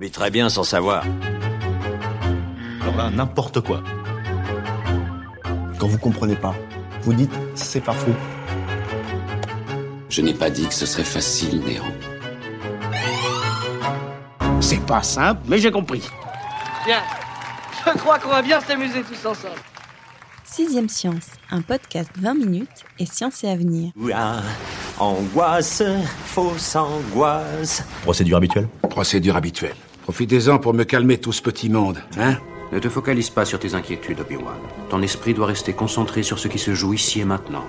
Vit très bien sans savoir. Alors là, n'importe quoi. Quand vous comprenez pas, vous dites c'est pas faux. Je n'ai pas dit que ce serait facile, Néo. C'est pas simple, mais j'ai compris. Bien. Je crois qu'on va bien s'amuser tous ensemble. Sixième Science, un podcast 20 minutes et science et avenir. Ouah, angoisse, fausse angoisse. Procédure habituelle? Procédure habituelle. Profitez-en pour me calmer tout ce petit monde, hein Ne te focalise pas sur tes inquiétudes, Obi-Wan. Ton esprit doit rester concentré sur ce qui se joue ici et maintenant.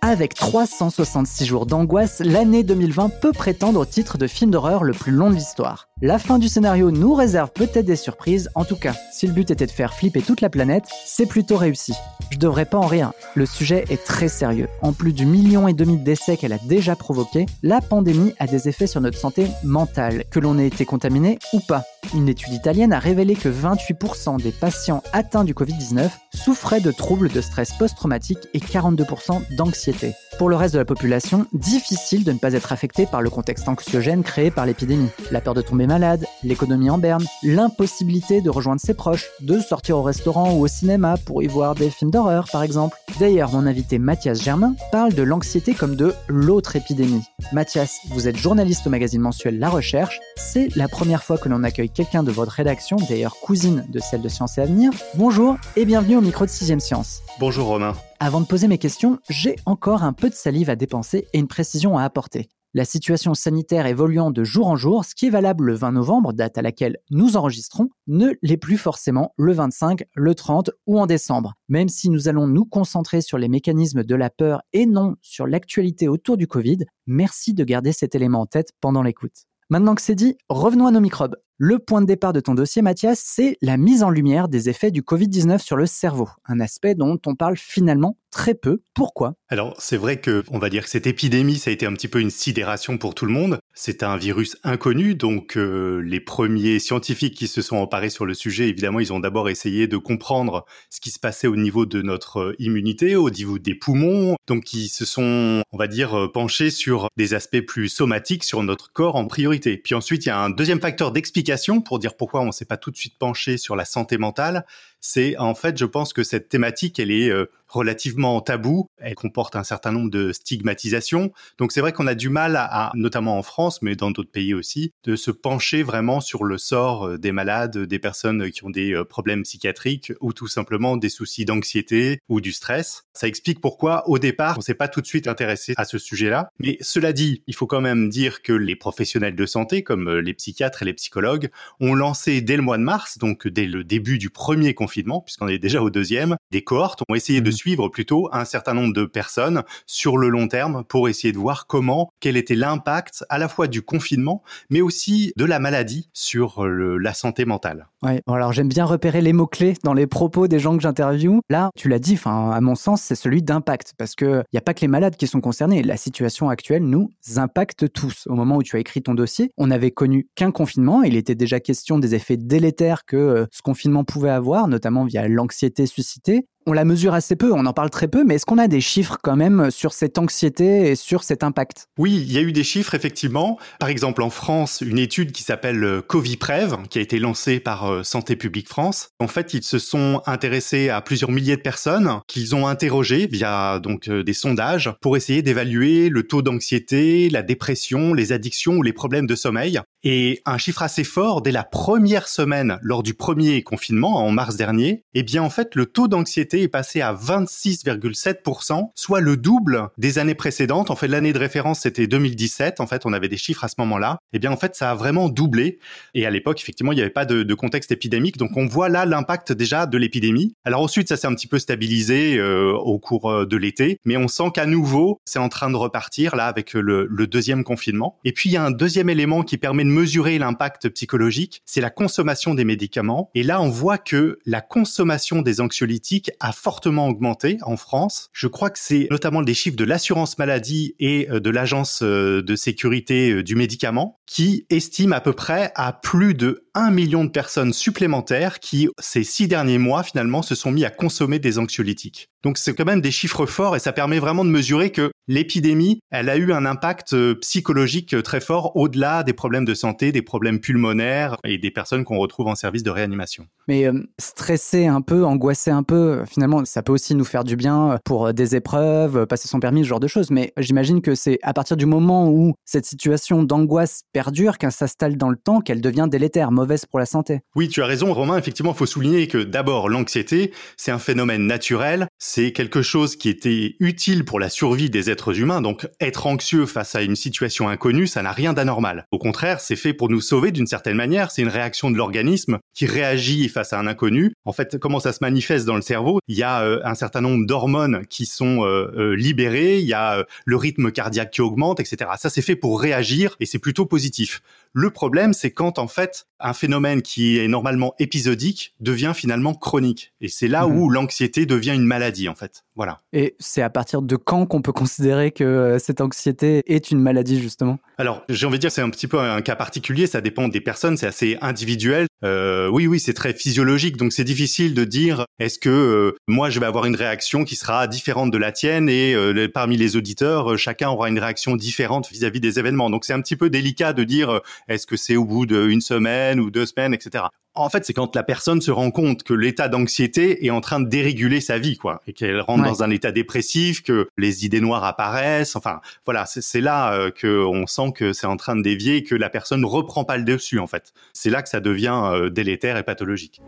Avec 366 jours d'angoisse, l'année 2020 peut prétendre au titre de film d'horreur le plus long de l'histoire. La fin du scénario nous réserve peut-être des surprises, en tout cas, si le but était de faire flipper toute la planète, c'est plutôt réussi. Je devrais pas en rire, le sujet est très sérieux. En plus du million et demi de décès qu'elle a déjà provoqué, la pandémie a des effets sur notre santé mentale, que l'on ait été contaminé ou pas. Une étude italienne a révélé que 28% des patients atteints du Covid-19 souffraient de troubles de stress post-traumatique et 42% d'anxiété. Pour le reste de la population, difficile de ne pas être affecté par le contexte anxiogène créé par l'épidémie. La peur de tomber malade, l'économie en berne, l'impossibilité de rejoindre ses proches, de sortir au restaurant ou au cinéma pour y voir des films d'horreur par exemple. D'ailleurs, mon invité Mathias Germain parle de l'anxiété comme de l'autre épidémie. Mathias, vous êtes journaliste au magazine mensuel La Recherche. C'est la première fois que l'on accueille quelqu'un de votre rédaction, d'ailleurs cousine de celle de Science et Avenir. Bonjour et bienvenue au micro de 6ème Science. Bonjour Romain. Avant de poser mes questions, j'ai encore un peu de salive à dépenser et une précision à apporter. La situation sanitaire évoluant de jour en jour, ce qui est valable le 20 novembre, date à laquelle nous enregistrons, ne l'est plus forcément le 25, le 30 ou en décembre. Même si nous allons nous concentrer sur les mécanismes de la peur et non sur l'actualité autour du Covid, merci de garder cet élément en tête pendant l'écoute. Maintenant que c'est dit, revenons à nos microbes. Le point de départ de ton dossier, Mathias, c'est la mise en lumière des effets du Covid-19 sur le cerveau, un aspect dont on parle finalement très peu. Pourquoi? Alors, c'est vrai que, on va dire que cette épidémie, ça a été un petit peu une sidération pour tout le monde. C'est un virus inconnu, donc euh, les premiers scientifiques qui se sont emparés sur le sujet, évidemment, ils ont d'abord essayé de comprendre ce qui se passait au niveau de notre euh, immunité, au niveau des poumons, donc ils se sont, on va dire, euh, penchés sur des aspects plus somatiques sur notre corps en priorité. Puis ensuite, il y a un deuxième facteur d'explication pour dire pourquoi on ne s'est pas tout de suite penché sur la santé mentale, c'est en fait, je pense que cette thématique, elle est relativement tabou. Elle comporte un certain nombre de stigmatisations. Donc c'est vrai qu'on a du mal, à, notamment en France, mais dans d'autres pays aussi, de se pencher vraiment sur le sort des malades, des personnes qui ont des problèmes psychiatriques ou tout simplement des soucis d'anxiété ou du stress. Ça explique pourquoi, au départ, on s'est pas tout de suite intéressé à ce sujet-là. Mais cela dit, il faut quand même dire que les professionnels de santé, comme les psychiatres et les psychologues, ont lancé dès le mois de mars, donc dès le début du premier puisqu'on est déjà au deuxième, des cohortes ont essayé de suivre plutôt un certain nombre de personnes sur le long terme pour essayer de voir comment, quel était l'impact à la fois du confinement, mais aussi de la maladie sur la santé mentale. Ouais, alors j'aime bien repérer les mots-clés dans les propos des gens que j'interviewe. Là, tu l'as dit, à mon sens, c'est celui d'impact, parce qu'il n'y a pas que les malades qui sont concernés. La situation actuelle nous impacte tous. Au moment où tu as écrit ton dossier, on n'avait connu qu'un confinement. Il était déjà question des effets délétères que euh, ce confinement pouvait avoir, notamment via l'anxiété suscitée on la mesure assez peu, on en parle très peu, mais est-ce qu'on a des chiffres quand même sur cette anxiété et sur cet impact? Oui, il y a eu des chiffres effectivement. Par exemple, en France, une étude qui s'appelle euh, Coviprev, qui a été lancée par euh, Santé publique France. En fait, ils se sont intéressés à plusieurs milliers de personnes qu'ils ont interrogées via donc euh, des sondages pour essayer d'évaluer le taux d'anxiété, la dépression, les addictions ou les problèmes de sommeil. Et un chiffre assez fort, dès la première semaine, lors du premier confinement, en mars dernier, eh bien en fait le taux d'anxiété est passé à 26,7%, soit le double des années précédentes. En fait l'année de référence c'était 2017, en fait on avait des chiffres à ce moment-là. Eh bien en fait ça a vraiment doublé. Et à l'époque effectivement il n'y avait pas de, contexte épidémique, donc on voit là l'impact déjà de l'épidémie. Alors ensuite ça s'est un petit peu stabilisé euh, au cours euh, de l'été, mais on sent qu'à nouveau c'est en train de repartir là avec le deuxième confinement. Et puis il y a un deuxième élément qui permet de mesurer l'impact psychologique, c'est la consommation des médicaments. Et là, on voit que la consommation des anxiolytiques a fortement augmenté en France. Je crois que c'est notamment des chiffres de l'assurance maladie et euh, de l'agence euh, de sécurité euh, du médicament qui estiment à peu près à plus de 1 million de personnes supplémentaires qui, ces six derniers mois, finalement, se sont mis à consommer des anxiolytiques. Donc c'est quand même des chiffres forts et ça permet vraiment de mesurer que l'épidémie, elle a eu un impact euh, psychologique euh, très fort au-delà des problèmes de santé, des problèmes pulmonaires et des personnes qu'on retrouve en service de réanimation. Mais euh, stresser un peu, angoisser un peu, finalement, ça peut aussi nous faire du bien pour des épreuves, passer son permis, ce genre de choses. Mais j'imagine que c'est à partir du moment où cette situation d'angoisse perdure, qu'elle s'installe dans le temps, qu'elle devient délétère, mauvaise pour la santé. Oui, tu as raison, Romain. Effectivement, il faut souligner que d'abord, l'anxiété, c'est un phénomène naturel c'est quelque chose qui était utile pour la survie des êtres humains. Donc être anxieux face à une situation inconnue, ça n'a rien d'anormal. Au contraire, c'est fait pour nous sauver d'une certaine manière. C'est une réaction de l'organisme qui réagit face à un inconnu. En fait, comment ça se manifeste dans le cerveau? Il y a euh, un certain nombre d'hormones qui sont euh, euh, libérées, il y a le rythme cardiaque qui augmente, etc. Ça, c'est fait pour réagir et c'est plutôt positif. Le problème, c'est quand en fait un phénomène qui est normalement épisodique devient finalement chronique. Et c'est là mmh où l'anxiété devient une maladie en fait. Voilà. Et c'est à partir de quand qu'on peut considérer que euh, cette anxiété est une maladie justement? Alors j'ai envie de dire c'est un petit peu un cas particulier, ça dépend des personnes, c'est assez individuel. Euh, oui oui c'est très physiologique donc c'est difficile de dire est-ce que euh, moi je vais avoir une réaction qui sera différente de la tienne et euh, parmi les auditeurs chacun aura une réaction différente vis-à-vis des événements. Donc c'est un petit peu délicat de dire est-ce que c'est au bout d'une semaine ou deux semaines etc. En fait, c'est quand la personne se rend compte que l'état d'anxiété est en train de déréguler sa vie, quoi, et qu'elle rentre dans un état dépressif, que les idées noires apparaissent. Enfin, voilà, c'est là euh, qu'on sent que c'est en train de dévier et que la personne ne reprend pas le dessus, en fait. C'est là que ça devient euh, délétère et pathologique.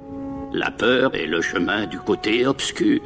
La peur est le chemin du côté obscur.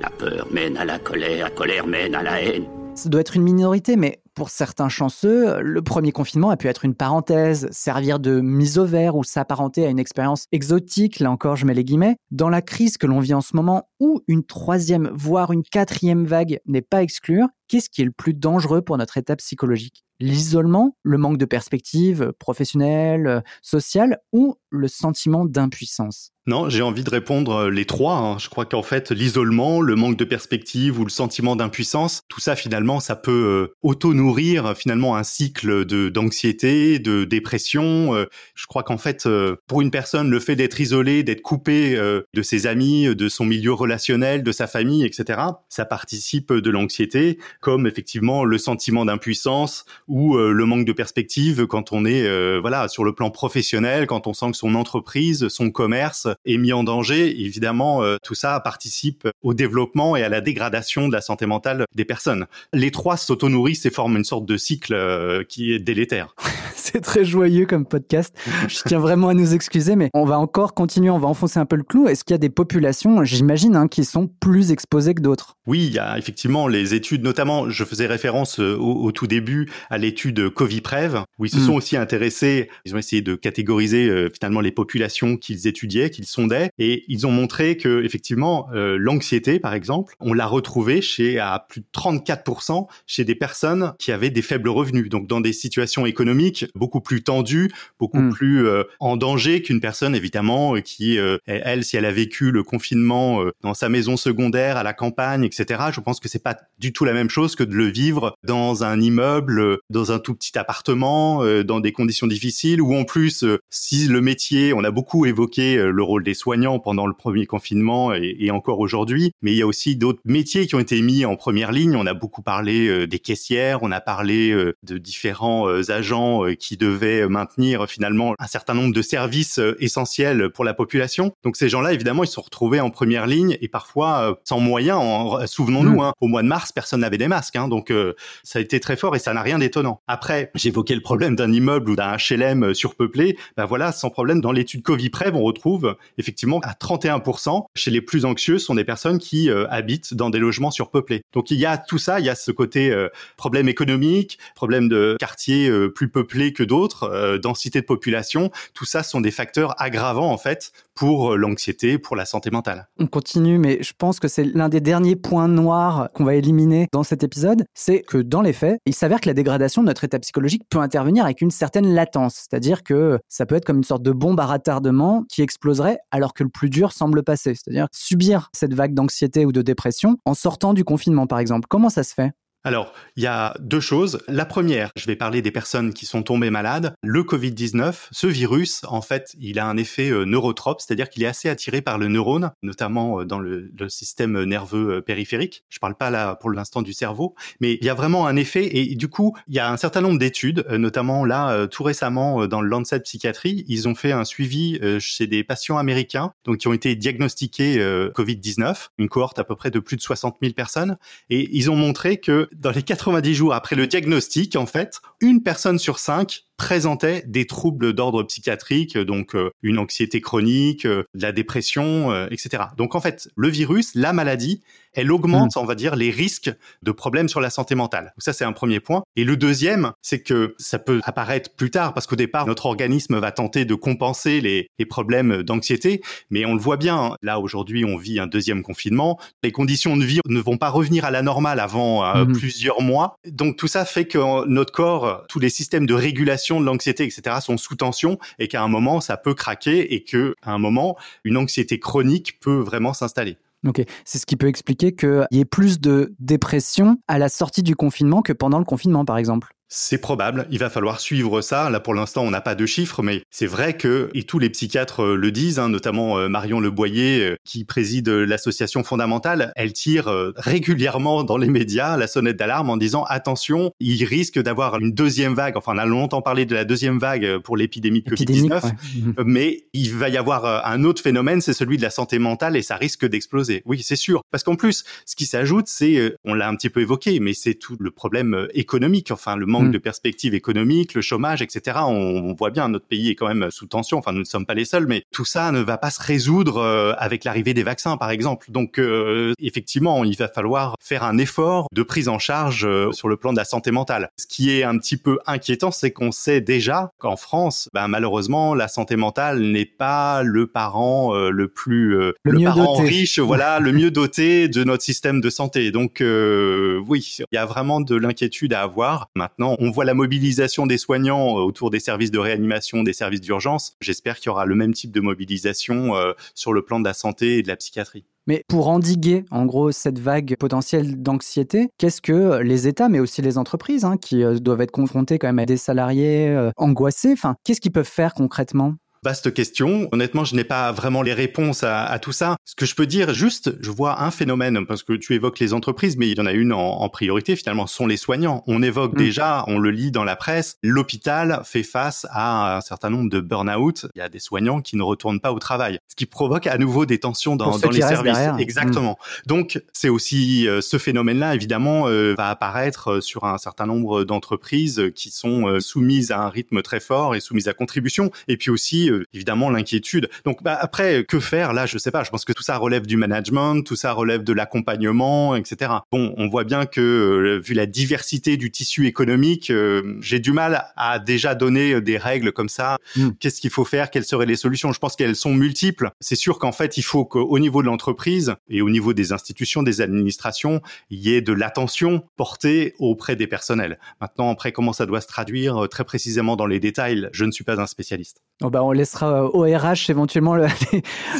La peur mène à la colère, la colère mène à la haine. Ça doit être une minorité, mais pour certains chanceux, le premier confinement a pu être une parenthèse, servir de mise au vert ou s'apparenter à une expérience exotique, là encore je mets les guillemets. Dans la crise que l'on vit en ce moment, où une troisième, voire une quatrième vague n'est pas exclure, qu'est-ce qui est le plus dangereux pour notre état psychologique? L'isolement, le manque de perspective professionnelle, sociale ou le sentiment d'impuissance? Non, j'ai envie de répondre euh, les trois. Hein. Je crois qu'en fait, l'isolement, le manque de perspective ou le sentiment d'impuissance, tout ça finalement, ça peut euh, auto-nourrir finalement un cycle d'anxiété, de dépression. Euh. Je crois qu'en fait, pour une personne, le fait d'être isolé, d'être coupé de ses amis, de son milieu relationnel, de sa famille, etc., ça participe de l'anxiété, comme effectivement le sentiment d'impuissance ou le manque de perspective quand on est voilà sur le plan professionnel, quand on sent que son entreprise, son commerce est mis en danger. Évidemment, euh, tout ça participe au développement et à la dégradation de la santé mentale des personnes. Les trois s'auto-nourrissent et forment une sorte de cycle euh, qui est délétère. C'est très joyeux comme podcast. Je tiens vraiment à nous excuser, mais on va encore continuer, on va enfoncer un peu le clou. Est-ce qu'il y a des populations, j'imagine, hein, qui sont plus exposées que d'autres? Oui, il y a effectivement les études, notamment, je faisais référence euh, au, tout début à l'étude Coviprev, où ils se hmm. sont aussi intéressés, ils ont essayé de catégoriser finalement les populations qu'ils étudiaient, qu'ils sondaient et ils ont montré que effectivement euh, l'anxiété par exemple, on l'a retrouvée chez à plus de 34% chez des personnes qui avaient des faibles revenus, donc dans des situations économiques beaucoup plus tendues, beaucoup hmm. plus euh, en danger qu'une personne évidemment qui euh, elle si elle a vécu le confinement dans sa maison secondaire à la campagne etc. Je pense que c'est pas du tout la même chose que de le vivre dans un immeuble, dans un tout petit appartement, dans des conditions difficiles ou en plus si le métier, on a beaucoup évoqué le rôle des soignants pendant le premier confinement et, encore aujourd'hui. Mais il y a aussi d'autres métiers qui ont été mis en première ligne. On a beaucoup parlé des caissières, on a parlé de différents agents qui devaient maintenir finalement un certain nombre de services essentiels pour la population. Donc ces gens-là, évidemment, ils se sont retrouvés en première ligne et parfois sans moyens. Souvenons-nous, mmh. hein, au mois de mars, personne n'avait des masques, hein, donc ça a été très fort et ça n'a rien d'étonnant. Après, j'évoquais le problème d'un immeuble ou d'un HLM surpeuplé. Ben voilà, sans problème, dans l'étude Covid-Prev, on retrouve effectivement à 31% chez les plus anxieux sont des personnes qui euh, habitent dans des logements surpeuplés. Donc il y a tout ça, il y a ce côté euh, problème économique, problème de quartiers euh, plus peuplés que d'autres, densité de population. Tout ça sont des facteurs aggravants en fait pour l'anxiété, pour la santé mentale. On continue, mais je pense que c'est l'un des derniers points noirs qu'on va éliminer dans cet épisode, c'est que dans les faits, il s'avère que la dégradation de notre état psychologique peut intervenir avec une certaine latence, c'est-à-dire que ça peut être comme une sorte de bombe à retardement qui exploserait alors que le plus dur semble passer, c'est-à-dire subir cette vague d'anxiété ou de dépression en sortant du confinement par exemple. Comment ça se fait? Alors, il y a deux choses. La première, je vais parler des personnes qui sont tombées malades. Le Covid-19, ce virus, en fait, il a un effet euh, neurotrope, c'est-à-dire qu'il est assez attiré par le neurone, notamment euh, dans le, système nerveux euh, périphérique. Je parle pas là pour l'instant du cerveau, mais il y a vraiment un effet et du coup, il y a un certain nombre d'études, notamment là, tout récemment dans le Lancet Psychiatrie, ils ont fait un suivi chez des patients américains, donc qui ont été diagnostiqués Covid-19, une cohorte à peu près de plus de 60 000 personnes, et ils ont montré que dans les 90 jours après le diagnostic, en fait, une personne sur cinq présentait des troubles d'ordre psychiatrique, donc euh, une anxiété chronique, euh, de la dépression, euh, etc. Donc en fait, le virus, la maladie, elle augmente, mmh. on va dire, les risques de problèmes sur la santé mentale. Donc ça, c'est un premier point. Et le deuxième, c'est que ça peut apparaître plus tard, parce qu'au départ, notre organisme va tenter de compenser les, les problèmes d'anxiété, mais on le voit bien, hein. là aujourd'hui, on vit un deuxième confinement, les conditions de vie ne vont pas revenir à la normale avant mmh. plusieurs mois. Donc tout ça fait que notre corps, tous les systèmes de régulation de l'anxiété, etc., sont sous tension et qu'à un moment, ça peut craquer et qu'à un moment, une anxiété chronique peut vraiment s'installer. Ok, c'est ce qui peut expliquer qu'il y ait plus de dépression à la sortie du confinement que pendant le confinement, par exemple. C'est probable, il va falloir suivre ça. Là, pour l'instant, on n'a pas de chiffres, mais c'est vrai que, et tous les psychiatres euh, le disent, hein, notamment euh, Marion Leboyer, euh, qui préside l'association fondamentale, elle tire régulièrement dans les médias la sonnette d'alarme en disant attention, il risque d'avoir une deuxième vague. Enfin, on a longtemps parlé de la deuxième vague pour l'épidémie de Covid-19, mhm. mais il va y avoir un autre phénomène, c'est celui de la santé mentale et ça risque d'exploser. Oui, c'est sûr. Parce qu'en plus, ce qui s'ajoute, c'est, on l'a un petit peu évoqué, mais c'est tout le problème économique, enfin, le manque mm. de perspectives économiques, le chômage, etc. On, voit bien, notre pays est quand même sous tension. Enfin, nous ne sommes pas les seuls, mais tout ça ne va pas se résoudre euh, avec l'arrivée des vaccins, par exemple. Donc, euh, effectivement, il va falloir faire un effort de prise en charge euh, sur le plan de la santé mentale. Ce qui est un petit peu inquiétant, c'est qu'on sait déjà qu'en France, ben, malheureusement, la santé mentale n'est pas le parent le plus le, parent riche, voilà, le mieux doté de notre système de santé. Donc, oui, il y a vraiment de l'inquiétude à avoir. Maintenant on voit la mobilisation des soignants euh, autour des services de réanimation, des services d'urgence. J'espère qu'il y aura le même type de mobilisation euh, sur le plan de la santé et de la psychiatrie. Mais pour endiguer, en gros, cette vague potentielle d'anxiété, qu'est-ce que les États, mais aussi les entreprises, hein, qui euh, doivent être confrontés quand même à des salariés angoissés, qu'est-ce qu'ils peuvent faire concrètement? Vaste question. Honnêtement, je n'ai pas vraiment les réponses à, tout ça. Ce que je peux dire, juste, je vois un phénomène, parce que tu évoques les entreprises, mais il y en a une en, priorité, finalement, sont les soignants. On évoque mm. déjà, on le lit dans la presse, l'hôpital fait face à un certain nombre de burn-out. Il y a des soignants qui ne retournent pas au travail, ce qui provoque à nouveau des tensions dans, les services. Exactement. Donc, c'est aussi euh, ce phénomène-là, évidemment, euh, va apparaître euh, sur un certain nombre d'entreprises qui sont soumises à un rythme très fort et soumises à contribution, et puis aussi évidemment l'inquiétude. Donc bah, après, que faire? Là, je sais pas. Je pense que tout ça relève du management, tout ça relève de l'accompagnement, etc. Bon, on voit bien que euh, vu la diversité du tissu économique, euh, j'ai du mal à déjà donner des règles comme ça. Hmm. Qu'est-ce qu'il faut faire? Quelles seraient les solutions? Je pense qu'elles sont multiples. C'est sûr qu'en fait, il faut qu'au niveau de l'entreprise et au niveau des institutions, des administrations, il y ait de l'attention portée auprès des personnels. Maintenant, après, comment ça doit se traduire? Euh, très précisément dans les détails, je ne suis pas un spécialiste. Oh bah on laissera au RH éventuellement le,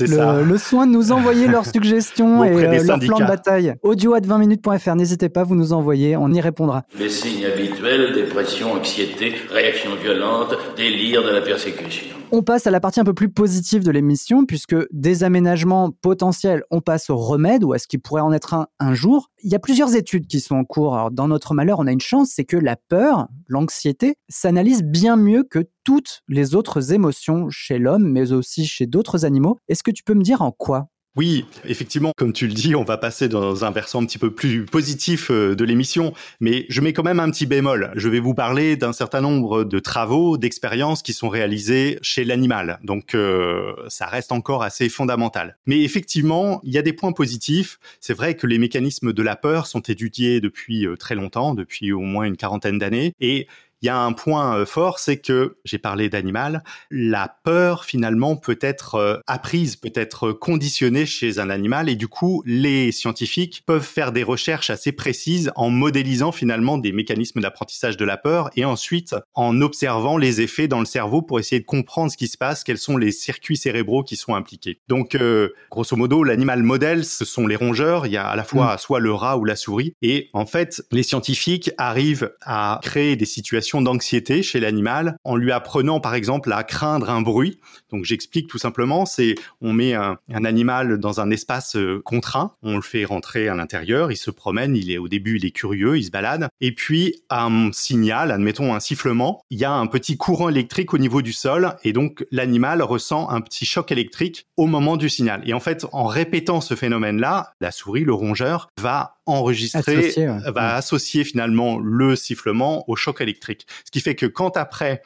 le, le, soin de nous envoyer leurs suggestions et euh, leur plan de bataille. Audio at 20minutes.fr, n'hésitez pas, vous nous envoyez, on y répondra. Les signes habituels, dépression, anxiété, réaction violente, délire de la persécution. On passe à la partie un peu plus positive de l'émission, puisque des aménagements potentiels, on passe au remède, ou à ce qui pourrait en être un un jour. Il y a plusieurs études qui sont en cours. Alors, dans notre malheur, on a une chance, c'est que la peur, l'anxiété, s'analyse bien mieux que toutes les autres émotions chez l'homme, mais aussi chez d'autres animaux. Est-ce que tu peux me dire en quoi? Oui, effectivement, comme tu le dis, on va passer dans un versant un petit peu plus positif euh, de l'émission, mais je mets quand même un petit bémol. Je vais vous parler d'un certain nombre de travaux, d'expériences qui sont réalisés chez l'animal. Donc euh, ça reste encore assez fondamental. Mais effectivement, il y a des points positifs. C'est vrai que les mécanismes de la peur sont étudiés depuis euh, très longtemps, depuis au moins une quarantaine d'années, et il y a un point euh, fort, c'est que, j'ai parlé d'animal, la peur finalement peut être euh, apprise, peut être conditionnée chez un animal et du coup, les scientifiques peuvent faire des recherches assez précises en modélisant finalement des mécanismes d'apprentissage de la peur et ensuite en observant les effets dans le cerveau pour essayer de comprendre ce qui se passe, quels sont les circuits cérébraux qui sont impliqués. Donc, euh, grosso modo, l'animal modèle, ce sont les rongeurs. Il y a à la fois mm. soit le rat ou la souris. Et en fait, les scientifiques arrivent à créer des situations d'anxiété chez l'animal en lui apprenant par exemple à craindre un bruit. Donc j'explique tout simplement, c'est on met un, animal dans un espace euh, contraint, on le fait rentrer à l'intérieur, il se promène, il est au début il est curieux, il se balade, et puis un signal, admettons un sifflement, il y a un petit courant électrique au niveau du sol, et donc l'animal ressent un petit choc électrique au moment du signal. Et en fait, en répétant ce phénomène-là, la souris, le rongeur, va enregistrer, va associer finalement le sifflement au choc électrique. Ce qui fait que quand après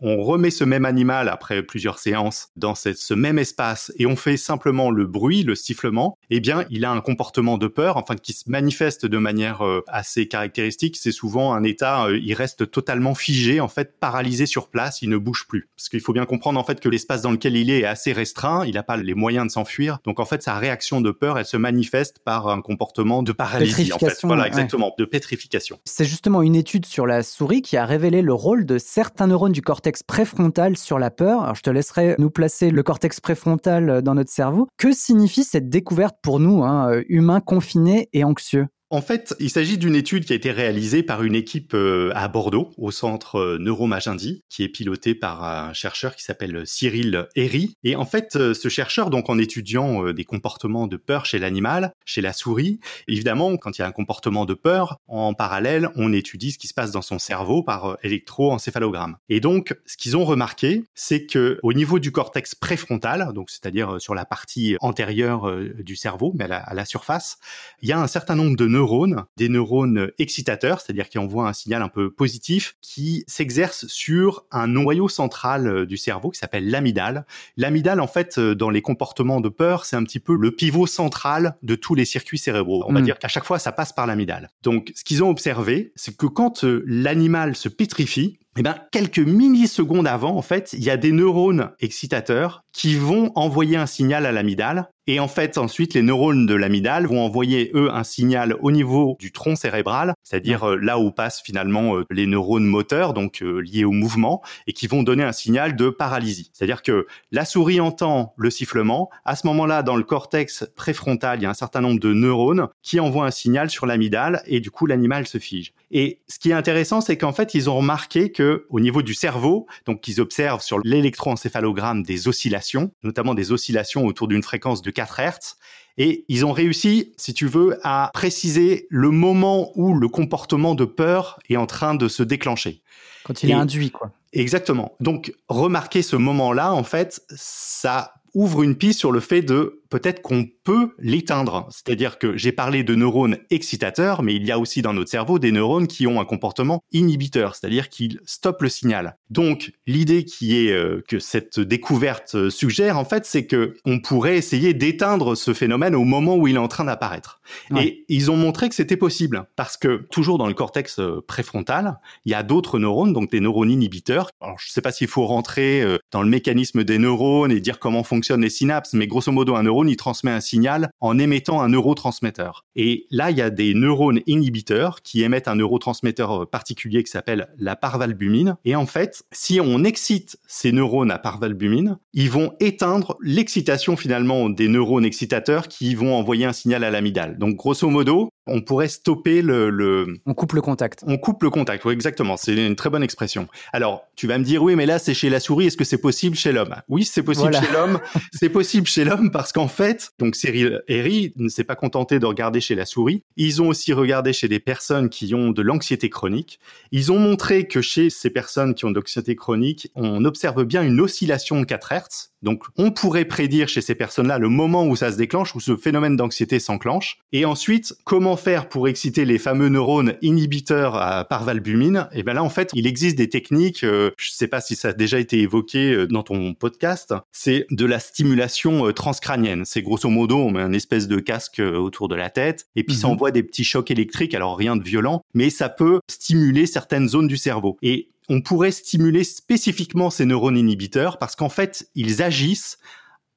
on remet ce même animal après plusieurs séances dans ce même espace et on fait simplement le bruit, le sifflement, eh bien, il a un comportement de peur, enfin, qui se manifeste de manière euh, assez caractéristique. C'est souvent un état, euh, il reste totalement figé, en fait, paralysé sur place, il ne bouge plus. Parce qu'il faut bien comprendre, en fait, que l'espace dans lequel il est est assez restreint, il n'a pas les moyens de s'enfuir. Donc, en fait, sa réaction de peur, elle se manifeste par un comportement de paralysie, en fait. Voilà, exactement, de pétrification. C'est justement une étude sur la souris qui a révélé le rôle de certains neurones du cortex préfrontal sur la peur. Je te laisserai nous placer le cortex préfrontal dans notre cerveau. Que signifie cette découverte pour nous, hein, humains confinés et anxieux? En fait, il s'agit d'une étude qui a été réalisée par une équipe euh, à Bordeaux, au centre euh, Neuromagendie, qui est pilotée par un chercheur qui s'appelle Cyril Herry. Et en fait, euh, ce chercheur, donc en étudiant des comportements de peur chez l'animal, chez la souris, évidemment, quand il y a un comportement de peur, en parallèle, on étudie ce qui se passe dans son cerveau par électroencéphalogramme. Et donc, ce qu'ils ont remarqué, c'est que au niveau du cortex préfrontal, donc c'est-à-dire sur la partie antérieure du cerveau, mais à la, à la surface, il y a un certain nombre de neurones, des neurones excitateurs, c'est-à-dire qui envoient un signal un peu positif, qui s'exercent sur un noyau central euh, du cerveau qui s'appelle l'amidale. L'amidale, en fait, euh, dans les comportements de peur, c'est un petit peu le pivot central de tous les circuits cérébraux. On va hmm. dire qu'à chaque fois, ça passe par l'amidale. Donc, ce qu'ils ont observé, c'est que quand euh, l'animal se pétrifie, eh ben, quelques millisecondes avant, en fait, il y a des neurones excitateurs qui vont envoyer un signal à l'amidale et en fait, ensuite, les neurones de l'amidale vont envoyer, eux, un signal au niveau du tronc cérébral, c'est-à-dire euh, là où passent finalement euh, les neurones moteurs, donc euh, liés au mouvement, et qui vont donner un signal de paralysie. C'est-à-dire que la souris entend le sifflement. À ce moment-là, dans le cortex préfrontal, il y a un certain nombre de neurones qui envoient un signal sur l'amidale, et du coup, l'animal se fige. Et ce qui est intéressant, c'est qu'en fait, ils ont remarqué que au niveau du cerveau, donc ils observent sur l'électroencéphalogramme des oscillations, notamment des oscillations autour d'une fréquence de 4 Hz. Et ils ont réussi, si tu veux, à préciser le moment où le comportement de peur est en train de se déclencher. Quand il est induit, quoi. Exactement. Donc, remarquer ce moment-là, en fait, ça ouvre une piste sur le fait de peut-être qu'on peut l'éteindre. C'est-à-dire que j'ai parlé de neurones excitateurs, mais il y a aussi dans notre cerveau des neurones qui ont un comportement inhibiteur, c'est-à-dire qu'ils stoppent le signal. Donc l'idée qui est euh, que cette découverte euh, suggère en fait, c'est que on pourrait essayer d'éteindre ce phénomène au moment où il est en train d'apparaître. Et ils ont montré que c'était possible parce que toujours dans le cortex euh, préfrontal, il y a d'autres neurones, donc des neurones inhibiteurs. Alors je ne sais pas s'il faut rentrer dans le mécanisme des neurones et dire comment fonctionnent les synapses, mais grosso modo un neurone il transmet un signal en émettant un neurotransmetteur. Et là, il y a des neurones inhibiteurs qui émettent un neurotransmetteur euh, particulier qui s'appelle la parvalbumine. Et en fait, si on excite ces neurones à parvalbumine, ils vont éteindre l'excitation finalement des neurones excitateurs qui vont envoyer un signal à l'amygdale. Donc grosso modo, on pourrait stopper le, On coupe le contact. On coupe le contact, oui, exactement. C'est une très bonne expression. Alors, tu vas me dire, oui, mais là, c'est chez la souris. Est-ce que c'est possible chez l'homme? Oui, c'est possible chez l'homme. c'est possible chez l'homme parce qu'en fait, donc Cyril Herry ne s'est pas contenté de regarder chez la souris. Ils ont aussi regardé chez des personnes qui ont de l'anxiété chronique. Ils ont montré que chez ces personnes qui ont de l'anxiété chronique, on observe bien une oscillation de 4 Hertz. Donc, on pourrait prédire chez ces personnes-là le moment où ça se déclenche, où ce phénomène d'anxiété s'enclenche. Et ensuite, comment faire pour exciter les fameux neurones inhibiteurs à parvalbumine? Et bien là, en fait, il existe des techniques, euh, je ne sais pas si ça a déjà été évoqué euh, dans ton podcast, c'est de la stimulation euh, transcrânienne. C'est grosso modo, on met un espèce de casque autour de la tête, et puis ça Mhm. envoie des petits chocs électriques, alors rien de violent, mais ça peut stimuler certaines zones du cerveau. Et on pourrait stimuler spécifiquement ces neurones inhibiteurs parce qu'en fait, ils agissent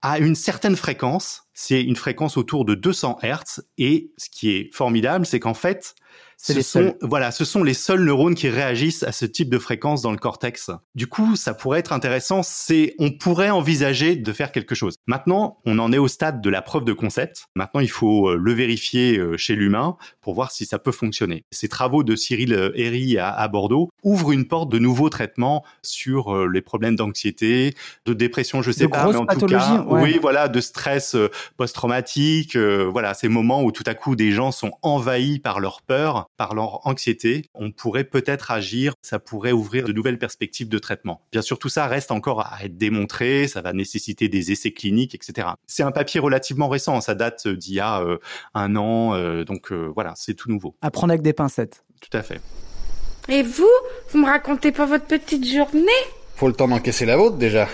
à une certaine fréquence. C'est une fréquence autour de 200 Hertz. Et ce qui est formidable, c'est qu'en fait, ce les sont, voilà, ce sont les seuls neurones qui réagissent à ce type de fréquence dans le cortex. Du coup, ça pourrait être intéressant. C'est, on pourrait envisager de faire quelque chose. Maintenant, on en est au stade de la preuve de concept. Maintenant, il faut euh, le vérifier euh, chez l'humain pour voir si ça peut fonctionner. Ces travaux de Cyril euh, Herry à, à Bordeaux ouvrent une porte de nouveaux traitements sur les problèmes d'anxiété, de dépression, je sais De pas, mais en tout cas, ouais. oui, voilà, de stress post-traumatique, euh, voilà, ces moments où tout à coup des gens sont envahis par leur peur, par leur anxiété, on pourrait peut-être agir, ça pourrait ouvrir de nouvelles perspectives de traitement. Bien sûr, tout ça reste encore à être démontré, ça va nécessiter des essais cliniques, etc. C'est un papier relativement récent, ça date d'il y a euh, un an, euh, donc euh, voilà, c'est tout nouveau. À prendre avec des pincettes. Tout à fait. Et vous Vous me racontez pas votre petite journée? Faut le temps d'encaisser la vôtre déjà.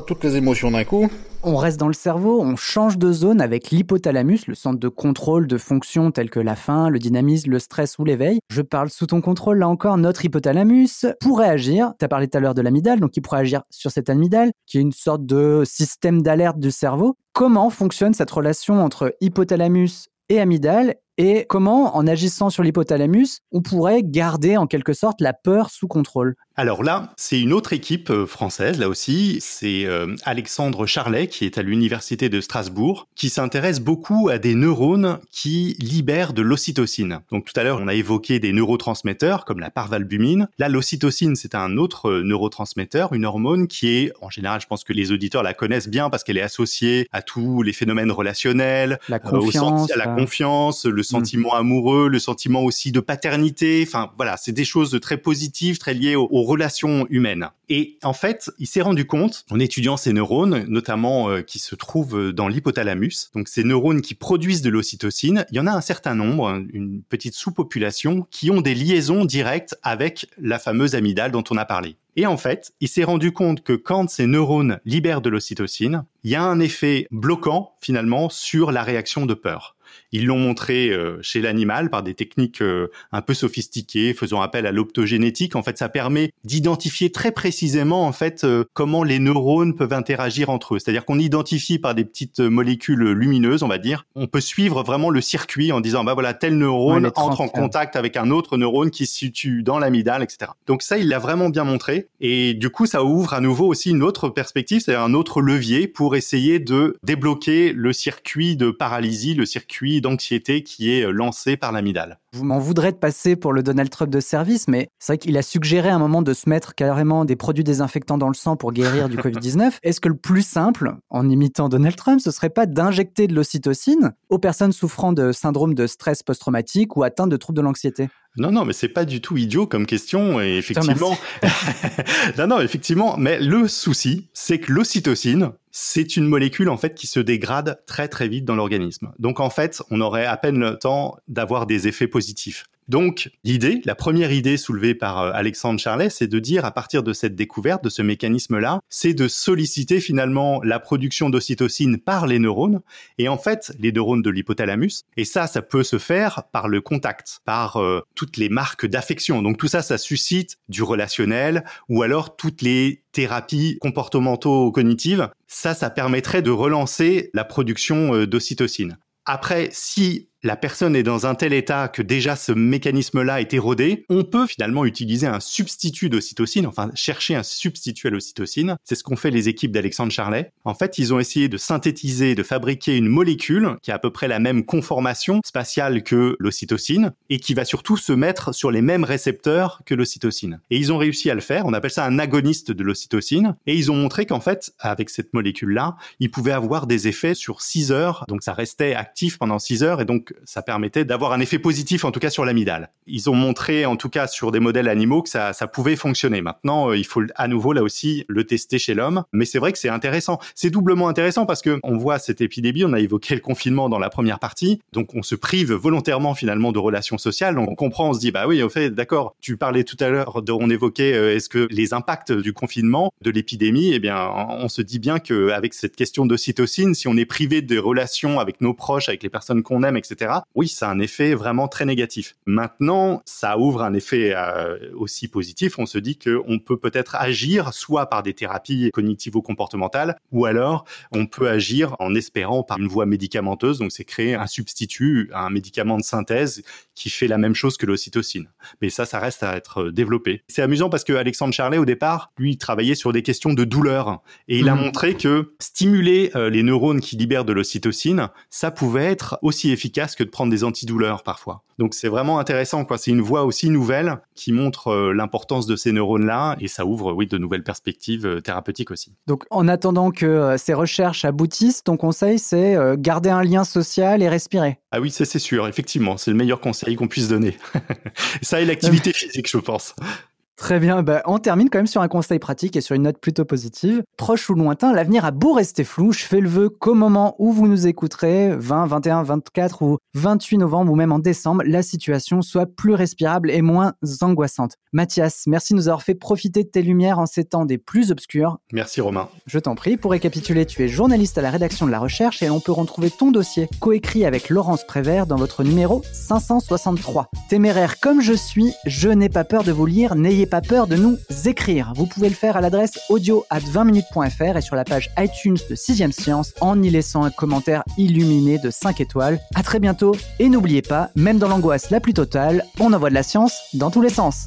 Toutes les émotions d'un coup. On reste dans le cerveau, on change de zone avec l'hypothalamus, le centre de contrôle de fonctions telles que la faim, le dynamisme, le stress ou l'éveil. Je parle sous ton contrôle, là encore, notre hypothalamus pourrait agir. Tu as parlé tout à l'heure de l'amygdale, donc il pourrait agir sur cette amygdale, qui est une sorte de système d'alerte du cerveau. Comment fonctionne cette relation entre hypothalamus et amygdale et comment, en agissant sur l'hypothalamus, on pourrait garder en quelque sorte la peur sous contrôle? Alors là, c'est une autre équipe euh, française, là aussi. C'est euh, Alexandre Charlet, qui est à l'université de Strasbourg, qui s'intéresse beaucoup à des neurones qui libèrent de l'ocytocine. Donc tout à l'heure, on a évoqué des neurotransmetteurs comme la parvalbumine. Là, l'ocytocine, c'est un autre euh, neurotransmetteur, une hormone qui est, en général, je pense que les auditeurs la connaissent bien parce qu'elle est associée à tous les phénomènes relationnels, La euh, au confiance, à la euh, confiance, le sentiment amoureux, le sentiment aussi de paternité. Enfin, voilà, c'est des choses très positives, très liées aux, relations humaines. Et en fait, il s'est rendu compte, en étudiant ces neurones, notamment euh, qui se trouvent euh, dans l'hypothalamus, donc ces neurones qui produisent de l'ocytocine, il y en a un certain nombre, hein, une petite sous-population, qui ont des liaisons directes avec la fameuse amygdale dont on a parlé. Et en fait, il s'est rendu compte que quand ces neurones libèrent de l'ocytocine, il y a un effet bloquant finalement sur la réaction de peur. Ils l'ont montré euh, chez l'animal par des techniques euh, un peu sophistiquées, faisant appel à l'optogénétique. En fait, ça permet d'identifier très précisément en fait euh, comment les neurones peuvent interagir entre eux. C'est-à-dire qu'on identifie par des petites molécules lumineuses, on va dire. On peut suivre vraiment le circuit en disant bah voilà tel Ouais, neurone entre en contact avec un autre neurone qui se situe dans l'amygdale, etc. Donc ça, il l'a vraiment bien montré. Et du coup, ça ouvre à nouveau aussi une autre perspective, c'est-à-dire un autre levier pour essayer de débloquer le circuit de paralysie, le circuit d'anxiété qui est euh, lancé par l'amygdale. Vous m'en voudrez de passer pour le Donald Trump de service, mais c'est vrai qu'il a suggéré à un moment de se mettre carrément des produits désinfectants dans le sang pour guérir du Covid-19. Est-ce que le plus simple, en imitant Donald Trump, ce serait pas d'injecter de l'ocytocine aux personnes souffrant de syndrome de stress post-traumatique ou atteintes de troubles de l'anxiété? Non, non, mais c'est pas du tout idiot comme question. Et effectivement, non, non, effectivement. Mais le souci, c'est que l'ocytocine, c'est une molécule en fait qui se dégrade très très vite dans l'organisme. Donc en fait, on aurait à peine le temps d'avoir des effets positifs. Donc, l'idée, la première idée soulevée par euh, Alexandre Charlet, c'est de dire, à partir de cette découverte, de ce mécanisme-là, c'est de solliciter finalement la production d'ocytocine par les neurones, et en fait, les neurones de l'hypothalamus. Et ça, ça peut se faire par le contact, par euh, toutes les marques d'affection. Donc tout ça, ça suscite du relationnel, ou alors toutes les thérapies comportementaux-cognitives. Ça, ça permettrait de relancer la production euh, d'ocytocine. Après, si la personne est dans un tel état que déjà ce mécanisme-là est érodé, on peut finalement utiliser un substitut d'ocytocine, enfin chercher un substitut à l'ocytocine. C'est ce qu'ont fait les équipes d'Alexandre Charlet. En fait, ils ont essayé de synthétiser, de fabriquer une molécule qui a à peu près la même conformation spatiale que l'ocytocine et qui va surtout se mettre sur les mêmes récepteurs que l'ocytocine. Et ils ont réussi à le faire. On appelle ça un agoniste de l'ocytocine. Et ils ont montré qu'en fait, avec cette molécule-là, ils pouvaient avoir des effets sur 6 heures. Donc ça restait actif pendant 6 heures et donc ça permettait d'avoir un effet positif, en tout cas sur l'amygdale. Ils ont montré, en tout cas sur des modèles animaux, que ça, ça pouvait fonctionner. Maintenant, euh, il faut à nouveau là aussi le tester chez l'homme. Mais c'est vrai que c'est intéressant. C'est doublement intéressant parce que on voit cette épidémie. On a évoqué le confinement dans la première partie, donc on se prive volontairement finalement de relations sociales. On comprend, on se dit bah oui, en fait, d'accord. Tu parlais tout à l'heure, on évoquait euh, est-ce que les impacts du confinement, de l'épidémie, eh bien, on se dit bien que avec cette question d'ocytocine, si on est privé des relations avec nos proches, avec les personnes qu'on aime, etc., oui, ça a un effet vraiment très négatif. Maintenant, ça ouvre un effet euh, aussi positif. On se dit qu'on peut peut-être agir soit par des thérapies cognitivo-comportementales, ou alors on peut agir en espérant par une voie médicamenteuse. Donc, c'est créer un substitut, un médicament de synthèse qui fait la même chose que l'ocytocine. Mais ça, ça reste à être développé. C'est amusant parce que Alexandre Charlet, au départ, lui, travaillait sur des questions de douleur. Et il a mmh. montré que stimuler euh, les neurones qui libèrent de l'ocytocine, ça pouvait être aussi efficace que de prendre des antidouleurs parfois. Donc c'est vraiment intéressant, quoi. C'est une voie aussi nouvelle qui montre euh, l'importance de ces neurones-là et ça ouvre, oui, de nouvelles perspectives euh, thérapeutiques aussi. Donc en attendant que ces recherches aboutissent, ton conseil, c'est garder un lien social et respirer. Ah oui, c'est sûr, effectivement, c'est le meilleur conseil qu'on puisse donner. ça et l'activité physique, je pense. Très bien, bah, on termine quand même sur un conseil pratique et sur une note plutôt positive. Proche ou lointain, l'avenir a beau rester flou, je fais le vœu qu'au moment où vous nous écouterez, 20, 21, 24 ou 28 novembre ou même en décembre, la situation soit plus respirable et moins angoissante. Mathias, merci de nous avoir fait profiter de tes lumières en ces temps des plus obscurs. Merci Romain. Je t'en prie, pour récapituler, tu es journaliste à la rédaction de la recherche et on peut retrouver ton dossier coécrit avec Laurence Prévert dans votre numéro 563. Téméraire comme je suis, je n'ai pas peur de vous lire, n'ayez pas peur de nous écrire. Vous pouvez le faire à l'adresse audio at 20minutes.fr et sur la page iTunes de 6ème Science en y laissant un commentaire illuminé de 5 étoiles. À très bientôt et n'oubliez pas, même dans l'angoisse la plus totale, on envoie de la science dans tous les sens.